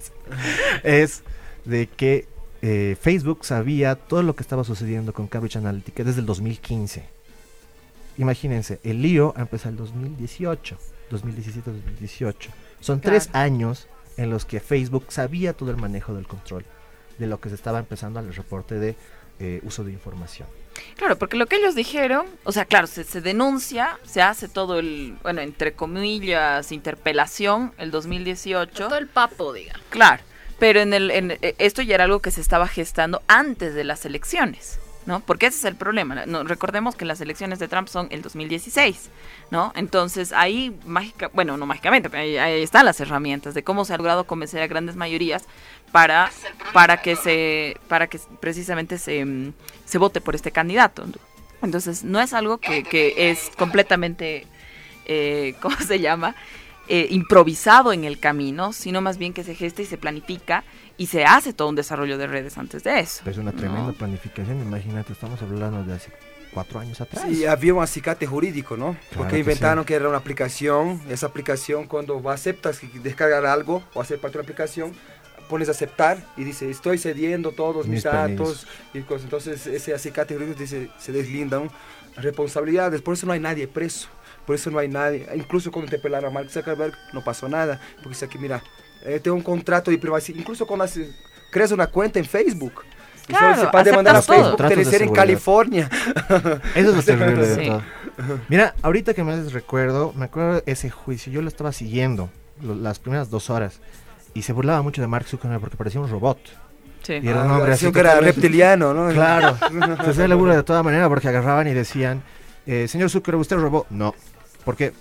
es de que eh, Facebook sabía todo lo que estaba sucediendo con Cambridge Analytica desde el 2015. Imagínense, el lío ha empezado el 2018, 2017-2018. Son tres años en los que Facebook sabía todo el manejo del control de lo que se estaba empezando al reporte de eh, uso de información. Claro, porque lo que ellos dijeron, o sea, claro, se, se denuncia, se hace todo el, bueno, entre comillas, interpelación el 2018. Todo el papo, diga. Claro, pero en el, en, eh, esto ya era algo que se estaba gestando antes de las elecciones, ¿no? Porque ese es el problema. No, recordemos que las elecciones de Trump son el 2016, ¿no? Entonces ahí, mágica, bueno, no mágicamente, pero ahí, ahí están las herramientas de cómo se ha logrado convencer a grandes mayorías para, para que se, para que precisamente se, mm, se vote por este candidato. Entonces no es algo que, que es completamente, eh, ¿cómo se llama? eh, improvisado en el camino, sino más bien que se gesta y se planifica y se hace todo un desarrollo de redes antes de eso. Es una ¿no? tremenda planificación, imagínate, estamos hablando de hace cuatro años atrás. Sí, había un acicate jurídico, ¿no? Claro Porque que inventaron sí. que era una aplicación, esa aplicación cuando aceptas descargar algo o hacer parte de una aplicación, pones aceptar y dice, estoy cediendo todos mis, Mis datos y cosas. Entonces ese acicate jurídico dice, se deslindan responsabilidades, por eso no hay nadie preso, por eso no hay nadie, incluso cuando te pelaron a Mark Zuckerberg no pasó nada, porque dice aquí, mira, eh, tengo un contrato de privacidad, incluso cuando haces- creas una cuenta en Facebook. y solo Claro, se puede demandar a. Facebook, tener en. California. Eso es lo terrible de Sí. todo. Mira, ahorita que me haces recuerdo, me acuerdo de ese juicio, yo lo estaba siguiendo lo- las primeras dos horas y se burlaba mucho de Mark Zuckerberg porque parecía un robot. Sí. Y era un hombre así que era reptiliano, ¿no? Claro, se hacía la burla de toda manera porque agarraban y decían, eh, señor Zuckerberg, ¿usted robó? No. ¿Por qué?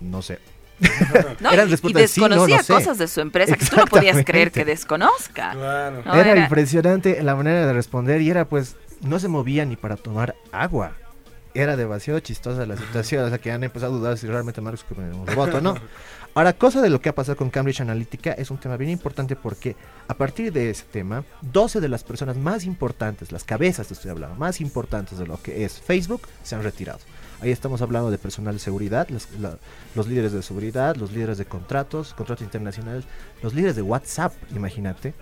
No sé. No, Eran y- y respuestas de sí, no, no desconocía sé. cosas de su empresa que tú no podías creer que desconozca. Claro. No, era, era- impresionante la manera de responder y era pues, no se movía ni para tomar agua. Era demasiado chistosa la situación, o sea que han empezado a dudar si realmente Mark Zuckerberg era un robot o no. Ahora, cosa de lo que ha pasado con Cambridge Analytica es un tema bien importante porque a partir de ese tema, 12 de las personas más importantes, las cabezas estoy hablando, más importantes de lo que es Facebook, se han retirado. Ahí estamos hablando de personal de seguridad, los, la- los líderes de seguridad, los líderes de contratos, contratos internacionales, los líderes de WhatsApp, imagínate.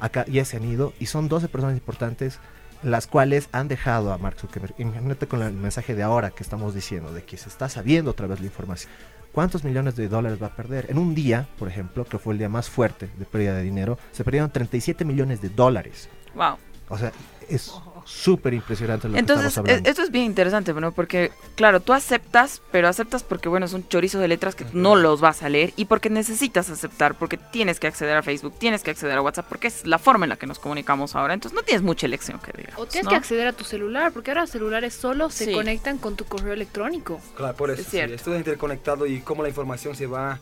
Acá ya se han ido y son 12 personas importantes las cuales han dejado a Mark Zuckerberg. Imagínate con el mensaje de ahora que estamos diciendo, de que se está sabiendo otra vez la información. ¿Cuántos millones de dólares va a perder? En un día, por ejemplo, que fue el día más fuerte de pérdida de dinero, se perdieron 37 millones de dólares. Wow. O sea, es súper impresionante lo Entonces, que hablando. esto es bien interesante, ¿no? Porque, claro, tú aceptas, pero aceptas porque, bueno, es un chorizo de letras que no los vas a leer y porque necesitas aceptar, porque tienes que acceder a Facebook, tienes que acceder a WhatsApp, porque es la forma en la que nos comunicamos ahora. Entonces, no tienes mucha elección que digamos. O tienes ¿no? que acceder a tu celular, porque ahora los celulares solo se Sí. conectan con tu correo electrónico. Claro, por eso. Es sí, cierto. esto es interconectado y cómo la información se va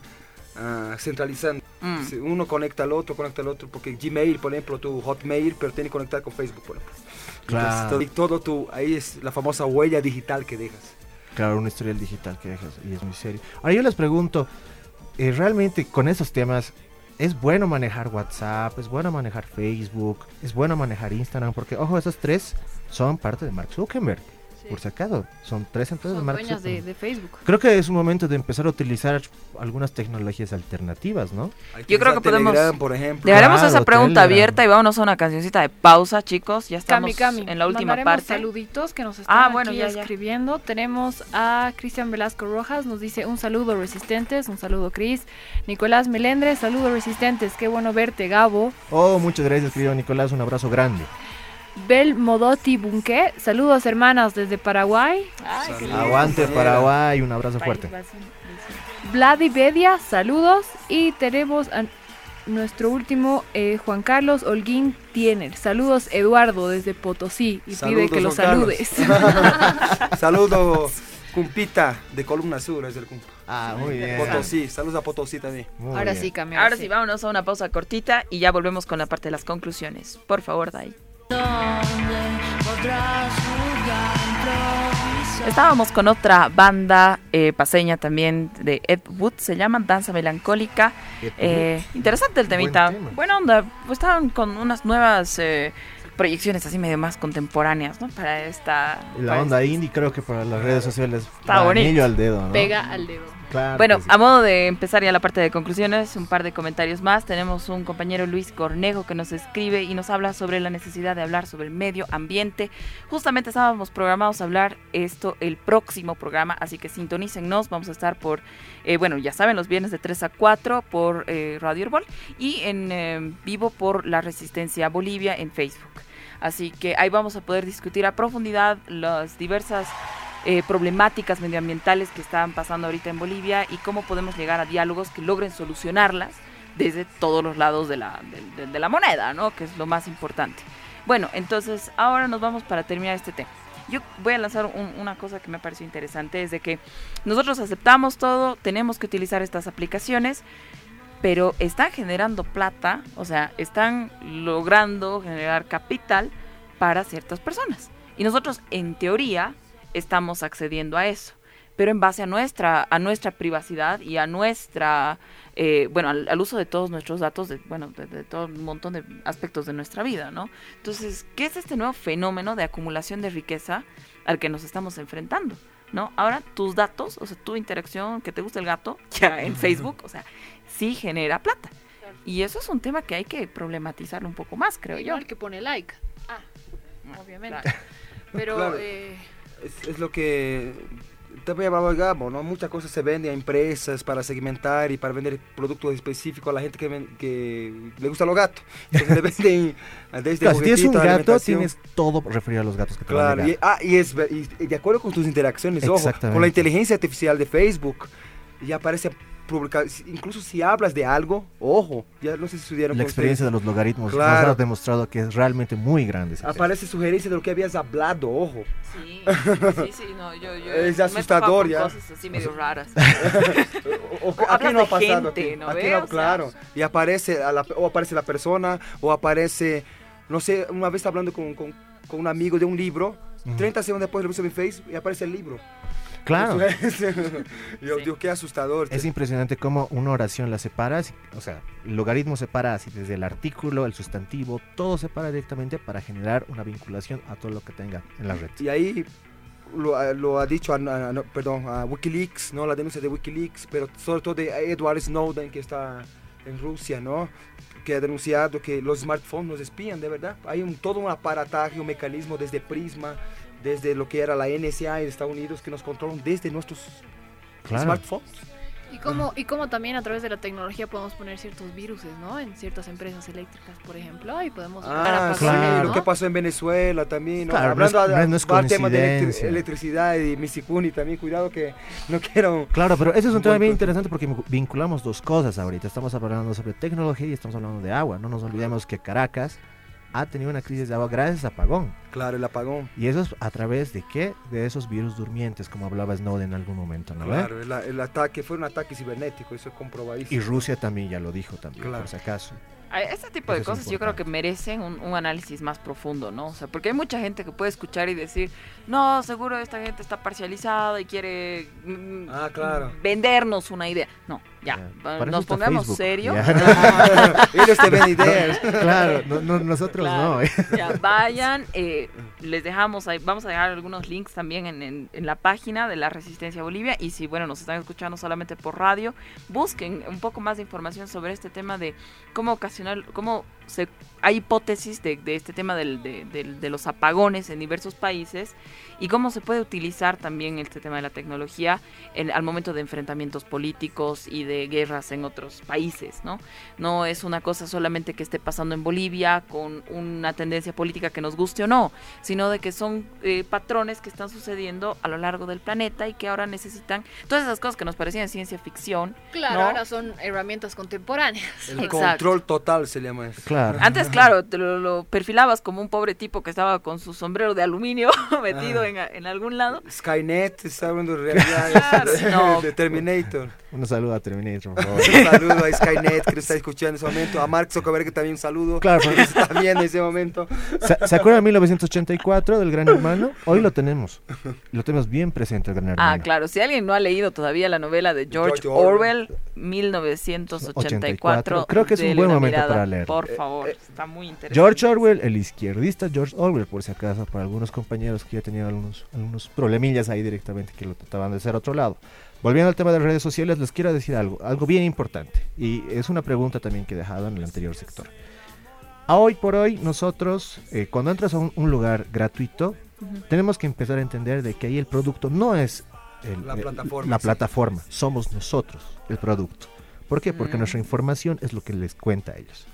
ah, centralizando. Mm. Uno conecta al otro, conecta al otro, porque Gmail, por ejemplo, tu Hotmail, pero tiene que conectar con Facebook, por ejemplo. Claro. Entonces, todo, y todo tu, ahí es la famosa huella digital que dejas. Claro, un historial digital que dejas y es muy serio. Ahora yo les pregunto, eh, realmente con esos temas, es bueno manejar WhatsApp, es bueno manejar Facebook, es bueno manejar Instagram, porque ojo, esos tres son parte de Mark Zuckerberg. Por si acaso, son tres empresas Son Mark dueñas de, Zuckerberg. de Facebook. Creo que es un momento de empezar a utilizar algunas tecnologías alternativas, ¿no? Yo creo que podemos- Telegram, por ejemplo. Dejaremos Claro, esa pregunta Telegram. abierta y vámonos a una cancioncita de pausa, chicos. Ya Cami, estamos Cami, en la última mandaremos parte. saluditos que nos están Ah, bueno, aquí ya, ya. escribiendo. Tenemos a Cristian Velasco Rojas, nos dice un saludo resistentes, un saludo Cris. Nicolás Melendres, saludo resistentes, qué bueno verte Gabo. Oh, muchas gracias, querido Nicolás, un abrazo grande. Bel Modotti Bunque, saludos hermanas desde Paraguay. Ay. Aguante. Paraguay, un abrazo fuerte. Vladi Bedia, saludos. Y tenemos a nuestro último, eh, Juan Carlos Holguín Tiener. Saludos Eduardo desde Potosí y pide Saludos, que lo saludes. Saludo, Cumpita, de Columna Sur, es el cumpa. Ah, muy bien. Potosí, saludos a Potosí también. Muy Ahora bien. sí, Cami. Ahora sí, vámonos a una pausa cortita y ya volvemos con la parte de las conclusiones. Por favor, Dai. Estábamos con otra banda eh, paseña también de Ed Wood, se llama Danza Melancólica. Eh, interesante el Buen temita. tema. Buena onda. Pues estaban con unas nuevas eh, proyecciones así medio más contemporáneas, ¿no? Para esta. La para onda este- indie creo que para las redes sociales Está va bonito. anillo al dedo, ¿no? Pega al dedo. Claro Bueno, sí. a modo de empezar ya la parte de conclusiones, un par de comentarios más. Tenemos un compañero Luis Cornejo que nos escribe y nos habla sobre la necesidad de hablar sobre el medio ambiente. Justamente estábamos programados a hablar esto el próximo programa, así que sintonícennos. Vamos a estar por, eh, bueno, ya saben, los viernes de 3 a 4 por eh, Radio Herbol y en eh, vivo por La Resistencia Bolivia en Facebook. Así que ahí vamos a poder discutir a profundidad las diversas eh, problemáticas medioambientales que están pasando ahorita en Bolivia y cómo podemos llegar a diálogos que logren solucionarlas desde todos los lados de la, de, la moneda, ¿no? Que es lo más importante. Bueno, entonces ahora nos vamos para terminar este tema. Yo voy a lanzar un- una cosa que me pareció interesante, es de que nosotros aceptamos todo, tenemos que utilizar estas aplicaciones, pero están generando plata, o sea, están logrando generar capital para ciertas personas. Y nosotros, en teoría, estamos accediendo a eso, pero en base a nuestra, a nuestra privacidad y a nuestra, eh, bueno, al, al uso de todos nuestros datos, de, bueno, de, de todo un montón de aspectos de nuestra vida, ¿no? Entonces, ¿qué es este nuevo fenómeno de acumulación de riqueza al que nos estamos enfrentando? ¿No? Ahora tus datos, o sea, tu interacción, que te gusta el gato, ya en Facebook, o sea, sí genera plata. Y eso es un tema que hay que problematizar un poco más, creo Y yo. no el que pone like. Ah, obviamente. Claro. Pero Claro. eh, Es, es lo que también Gabo, ¿no? Muchas cosas se venden a empresas para segmentar y para vender productos específicos a la gente que, ven- que le gusta los gatos. Entonces le venden desde Claro, si tienes un gato, tienes todo referido a los gatos que te van a Claro, y, ah, y, es, y- de acuerdo con tus interacciones, ojo, con la inteligencia artificial de Facebook, ya aparece publicado, incluso si hablas de algo, ojo, ya no sé si estudiaron La experiencia de ustedes, los logaritmos Claro. nos ha demostrado que es realmente muy grande. aparece sugerencia de lo que habías hablado, ojo. Sí, sí, sí, no, yo, yo Es me asustador, con ya. cosas así medio raras. O, o- O aquí no ha de pasado, gente, aquí, ¿no aquí no, O sea, claro. Y aparece, a la, o aparece la persona, o aparece, no sé, una vez hablando con, con, con un amigo de un libro, Ujú. 30 segundos después reviso mi Facebook y aparece el libro. Claro. Yo Sí. digo, qué asustador. Es impresionante cómo una oración la separas, o sea, el logaritmo separa así desde el artículo, el sustantivo, todo separa directamente para generar una vinculación a todo lo que tenga en la red. Y ahí lo, ha- lo ha dicho, a, a- no, perdón, a Wikileaks, ¿no? La denuncia de Wikileaks, pero sobre todo de Edward Snowden, que está en Rusia, ¿no? Que ha denunciado que los smartphones nos espían, de verdad. Hay un, todo un aparataje, un mecanismo desde Prisma, desde lo que era la NSA de Estados Unidos, que nos controlan desde nuestros Claro. smartphones. y cómo y cómo también a través de la tecnología podemos poner ciertos virus, ¿no? En ciertas empresas eléctricas, por ejemplo, y podemos Ah, claro. sí, lo ¿no? que pasó en Venezuela también, ¿no? Claro, no Hablando no es- no es tema de electri- coincidencia. electricidad y Misicuni también, cuidado que no quiero... Claro, pero ese es un Un tema bien interesante porque vinculamos dos cosas ahorita. Estamos hablando sobre tecnología y estamos hablando de agua. No nos olvidemos que Caracas ha tenido una crisis de agua gracias a apagón. Claro, el apagón. Y eso es a través de qué? De esos virus durmientes, como hablaba Snowden en algún momento, ¿no? Claro, el, el ataque fue un ataque cibernético, eso es comprobadísimo. Y Rusia también ya lo dijo también, Claro. por si acaso. A- Este tipo de Eso cosas yo creo que merecen un, un análisis más profundo, ¿no? O sea, porque hay mucha gente que puede escuchar y decir, no, seguro esta gente está parcializada y quiere mm, Ah, claro. vendernos una idea. No, Ya, nos pongamos Facebook. serios. Ya. Ellos te ven ideas. claro, no- no- nosotros Claro. no. ¿eh? Ya, vayan, eh, les dejamos ahí, vamos a dejar algunos links también en, en- en la página de la Resistencia Bolivia y si, bueno, nos están escuchando solamente por radio, busquen un poco más de información sobre este tema de cómo ocasionar, cómo se, hay hipótesis de, de este tema del- de, del- de los apagones en diversos países y cómo se puede utilizar también este tema de la tecnología en- al momento de enfrentamientos políticos y de guerras en otros países, ¿no? No es una cosa solamente que esté pasando en Bolivia con una tendencia política que nos guste o no, sino de que son eh, patrones que están sucediendo a lo largo del planeta y que ahora necesitan todas esas cosas que nos parecían ciencia ficción. Claro, ¿no? ahora son herramientas contemporáneas. El Exacto. control total se llama eso. Claro. Antes, claro, te lo, lo perfilabas como un pobre tipo que estaba con su sombrero de aluminio metido Ah. en, en algún lado. Skynet está hablando de realidad Claro, no. de Terminator. Un saludo a Terminator, por favor. Un saludo a Skynet que nos está escuchando en ese momento. A Mark Zuckerberg también un saludo. Claro, que nos está viendo en ese momento. ¿Se, se acuerdan de 1984 del Gran Hermano? Hoy lo tenemos. Lo tenemos bien presente el Gran Hermano. Ah, claro, si alguien no ha leído todavía la novela de George, George Orwell. Orwell, 1984. Creo que es un buen momento mirada, para leerlo. Por Eh, favor, eh, está muy interesante. George Orwell, el izquierdista George Orwell, por si acaso, para algunos compañeros que ya tenían algunos, algunos problemillas ahí directamente que lo trataban de hacer a otro lado. Volviendo al tema de redes sociales, les quiero decir algo, algo bien importante. Y es una pregunta también que he dejado en el anterior sector. A hoy por hoy, nosotros, eh, cuando entras a un, un lugar gratuito, Ujú. tenemos que empezar a entender de que ahí el producto no es el- La el- plataforma, la sí. plataforma, somos nosotros el producto. ¿Por qué? Porque Mm. nuestra información es lo que les cuenta a ellos.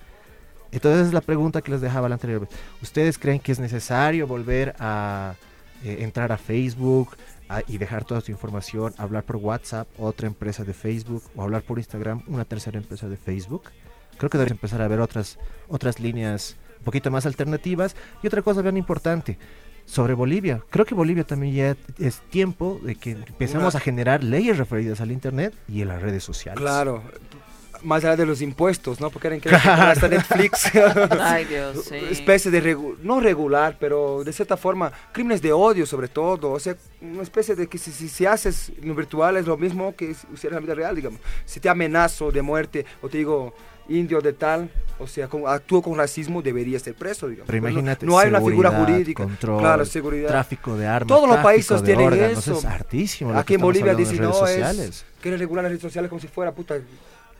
Entonces es la pregunta que les dejaba la anterior vez. ¿Ustedes creen que es necesario volver a eh, entrar a Facebook y dejar toda su información, hablar por WhatsApp, otra empresa de Facebook, o hablar por Instagram, una tercera empresa de Facebook? Creo que debes empezar a ver otras, otras líneas un poquito más alternativas. Y otra cosa bien importante, sobre Bolivia. Creo que Bolivia también ya es tiempo de que empecemos Una- a generar leyes referidas al Internet y a las redes sociales. Claro. Más allá de los impuestos, ¿no? Porque eran que hasta Netflix. Ay, Dios, sí. especie de regu- no regular, pero de cierta forma, crímenes de odio sobre todo, o sea, una especie de que si, si, si haces lo virtual es lo mismo que si hicieras en la vida real, digamos. Si te amenazo de muerte o te digo indio de tal, o sea, como actúo con racismo, debería ser preso, digamos. Pero no- imagínate, no, hay una figura jurídica. control, claro, seguridad. Tráfico de armas. Todos los países tienen órganos, eso. Es hartísimo. lo Aquí que en Bolivia dicen, no, sociales. es, quieren regular las redes sociales como si fuera puta.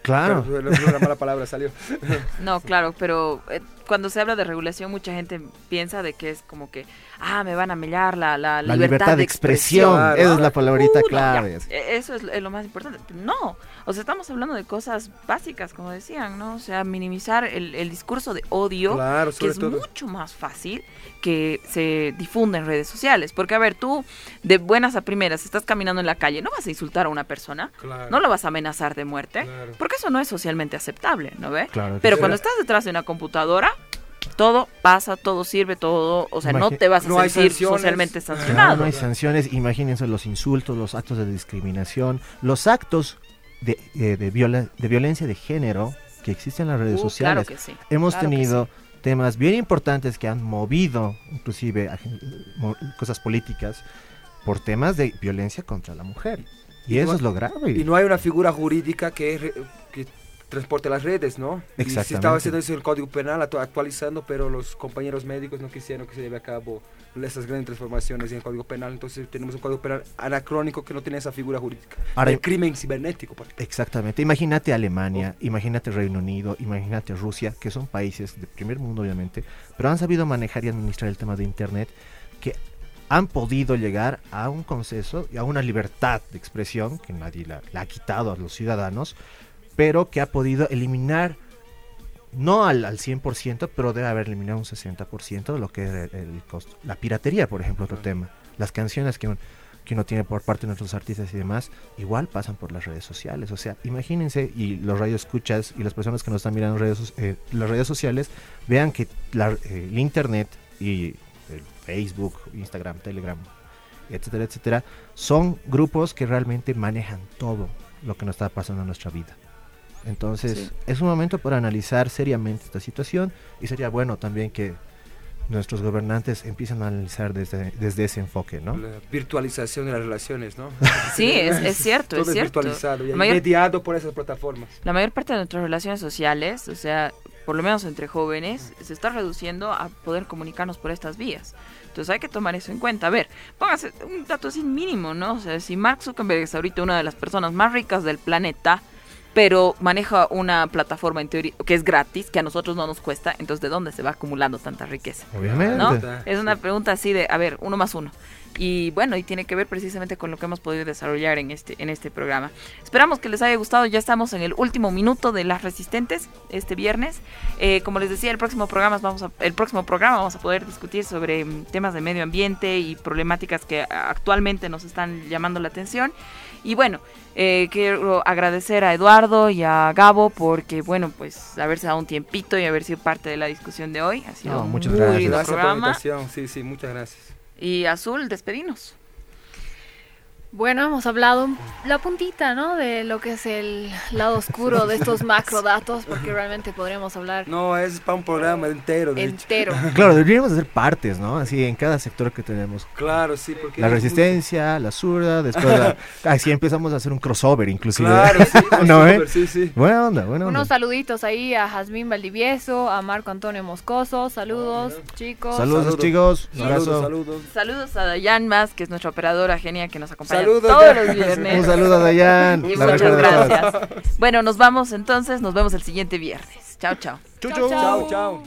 Claro. Pero, la mala palabra salió. No, claro, pero eh, cuando se habla de regulación, mucha gente piensa de que es como que, ah, me van a mellar la, la, La libertad de expresión. Esa es la palabrita Uh, clave. ya, eh, Eso es, lo- más importante. No, o sea, estamos hablando de cosas básicas, como decían, ¿no? O sea, minimizar el, el discurso de odio, Claro, que es todo. mucho más fácil que se difunda en redes sociales. Porque, a ver, tú de buenas a primeras estás caminando en la calle, no vas a insultar a una persona, Claro. no lo vas a amenazar de muerte, Claro. porque eso no es socialmente aceptable, ¿no ve? Pero cuando estás detrás de una computadora, todo pasa, todo sirve, todo, o sea, no te vas a No sentir socialmente sancionado. no hay sanciones. Imagínense los insultos, los actos de discriminación, los actos de, eh, de, viola- de violencia de género que existen en las redes Uh, sociales. Claro que sí. Hemos claro que tenido temas bien importantes que han movido, inclusive, a mo- cosas políticas por temas de violencia contra la mujer. Y Y eso no- es lo grave. Y no hay una figura jurídica que, re- que transporte las redes, ¿no? Y se Exactamente. estaba haciendo eso en el Código Penal, actu- actualizando, pero los compañeros médicos no quisieron que se lleve a cabo esas grandes transformaciones en el Código Penal. Entonces tenemos un Código Penal anacrónico que no tiene esa figura jurídica. Ahora- el crimen cibernético. Exactamente. Imagínate Alemania, imagínate Reino Unido, imagínate Rusia, que son países de primer mundo obviamente, pero han sabido manejar y administrar el tema de Internet, que han podido llegar a un consenso y a una libertad de expresión que nadie la, la ha quitado a los ciudadanos, pero que ha podido eliminar, no al, al 100%, pero debe haber eliminado un 60% de lo que es el, el costo. La piratería, por ejemplo, otro tema. Las canciones que, un- que uno tiene por parte de nuestros artistas y demás, igual pasan por las redes sociales. O sea, imagínense, y los radioescuchas y las personas que nos están mirando en redes, eh, las redes sociales, vean que la- eh, el Internet y el Facebook, Instagram, Telegram, etcétera, etcétera, son grupos que realmente manejan todo lo que nos está pasando en nuestra vida. Entonces, Sí. es un momento para analizar seriamente esta situación y sería bueno también que nuestros gobernantes empiezan a analizar desde, desde ese enfoque, ¿no? La virtualización de las relaciones, ¿no? Sí, es, es cierto, Todo es cierto. virtualizado y mayor- mediado por esas plataformas. La mayor parte de nuestras relaciones sociales, o sea, por lo menos entre jóvenes, se está reduciendo a poder comunicarnos por estas vías. Entonces hay que tomar eso en cuenta. A ver, póngase un dato así mínimo, ¿no? O sea, si Mark Zuckerberg es ahorita una de las personas más ricas del planeta, pero maneja una plataforma en teoría que es gratis, que a nosotros no nos cuesta, entonces ¿de dónde se va acumulando tanta riqueza? Obviamente. ¿no? Es una pregunta así de, a ver, uno más uno. Y bueno, y tiene que ver precisamente con lo que hemos podido desarrollar en este, en este programa. Esperamos que les haya gustado. Ya estamos en el último minuto de las resistentes este viernes. Eh, como les decía, el próximo programa vamos a, el próximo programa vamos a poder discutir sobre mm, temas de medio ambiente y problemáticas que actualmente nos están llamando la atención. Y bueno, eh, quiero agradecer a Eduardo y a Gabo porque, bueno, pues haberse dado un tiempito y haber sido parte de la discusión de hoy. Ha sido No, muchas muy gracias. lindo Gracias por la invitación. Sí, sí, muchas gracias. Y Azul, despedinos. Bueno, hemos hablado la puntita, ¿no? De lo que es el lado oscuro de estos macrodatos, porque realmente podríamos hablar No, es para un programa entero, de hecho. entero. Claro, deberíamos hacer partes, ¿no? Así en cada sector que tenemos. Claro, sí, porque... La es resistencia, la zurda, después la... Así empezamos a hacer un crossover inclusive. Claro, sí. No, ¿eh? Sí, sí. Buena onda, buena onda. Unos saluditos ahí a Jazmín Valdivieso, a Marco Antonio Moscoso, saludos chicos. Saludos, Saludos. chicos. Un abrazo. Saludos, saludos. Saludos a Dayan Más, que es nuestra operadora genia que nos acompaña Saludos, todos los viernes. Un saludo a Dayan. Y la muchas gracias. Bueno, nos vamos entonces, nos vemos el siguiente viernes. Chao, chao. Chau, Chau, chau. Chao, chao.